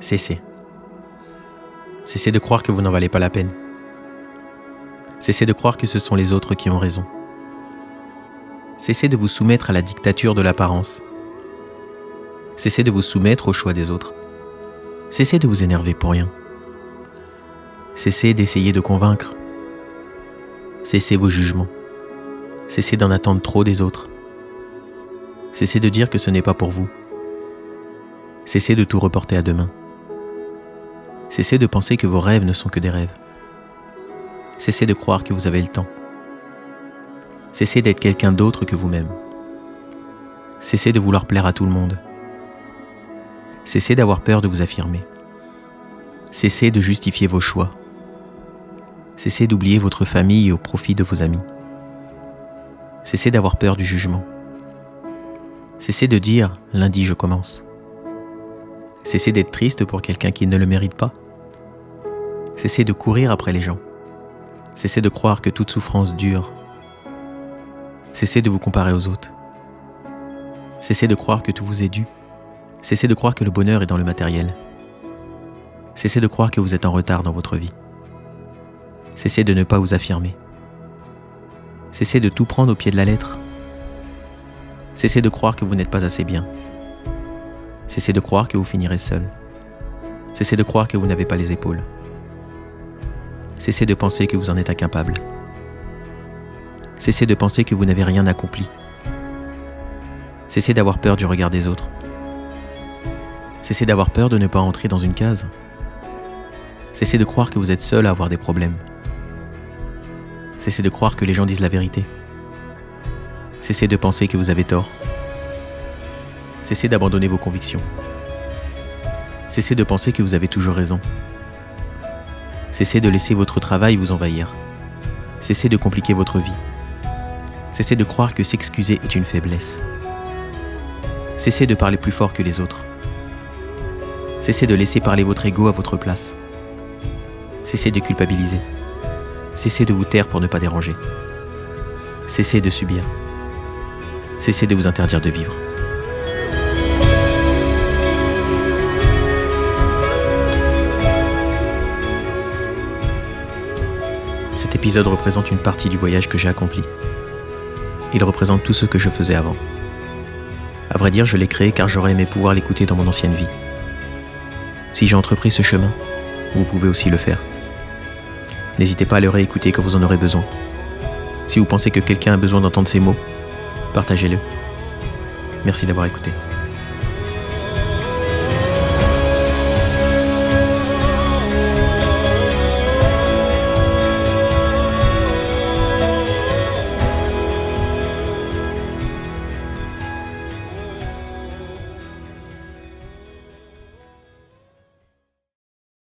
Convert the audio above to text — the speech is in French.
Cessez. Cessez de croire que vous n'en valez pas la peine. Cessez de croire que ce sont les autres qui ont raison. Cessez de vous soumettre à la dictature de l'apparence. Cessez de vous soumettre au choix des autres. Cessez de vous énerver pour rien. Cessez d'essayer de convaincre. Cessez vos jugements. Cessez d'en attendre trop des autres. Cessez de dire que ce n'est pas pour vous. Cessez de tout reporter à demain. Cessez de penser que vos rêves ne sont que des rêves. Cessez de croire que vous avez le temps. Cessez d'être quelqu'un d'autre que vous-même. Cessez de vouloir plaire à tout le monde. Cessez d'avoir peur de vous affirmer. Cessez de justifier vos choix. Cessez d'oublier votre famille au profit de vos amis. Cessez d'avoir peur du jugement. Cessez de dire ⁇ lundi je commence ⁇ Cessez d'être triste pour quelqu'un qui ne le mérite pas. Cessez de courir après les gens. Cessez de croire que toute souffrance dure. Cessez de vous comparer aux autres. Cessez de croire que tout vous est dû. Cessez de croire que le bonheur est dans le matériel. Cessez de croire que vous êtes en retard dans votre vie. Cessez de ne pas vous affirmer. Cessez de tout prendre au pied de la lettre. Cessez de croire que vous n'êtes pas assez bien. Cessez de croire que vous finirez seul. Cessez de croire que vous n'avez pas les épaules. Cessez de penser que vous en êtes incapable. Cessez de penser que vous n'avez rien accompli. Cessez d'avoir peur du regard des autres. Cessez d'avoir peur de ne pas entrer dans une case. Cessez de croire que vous êtes seul à avoir des problèmes. Cessez de croire que les gens disent la vérité. Cessez de penser que vous avez tort. Cessez d'abandonner vos convictions. Cessez de penser que vous avez toujours raison. Cessez de laisser votre travail vous envahir. Cessez de compliquer votre vie. Cessez de croire que s'excuser est une faiblesse. Cessez de parler plus fort que les autres. Cessez de laisser parler votre ego à votre place. Cessez de culpabiliser. Cessez de vous taire pour ne pas déranger. Cessez de subir. Cessez de vous interdire de vivre. Cet épisode représente une partie du voyage que j'ai accompli. Il représente tout ce que je faisais avant. À vrai dire, je l'ai créé car j'aurais aimé pouvoir l'écouter dans mon ancienne vie. Si j'ai entrepris ce chemin, vous pouvez aussi le faire. N'hésitez pas à le réécouter quand vous en aurez besoin. Si vous pensez que quelqu'un a besoin d'entendre ces mots, partagez-le. Merci d'avoir écouté.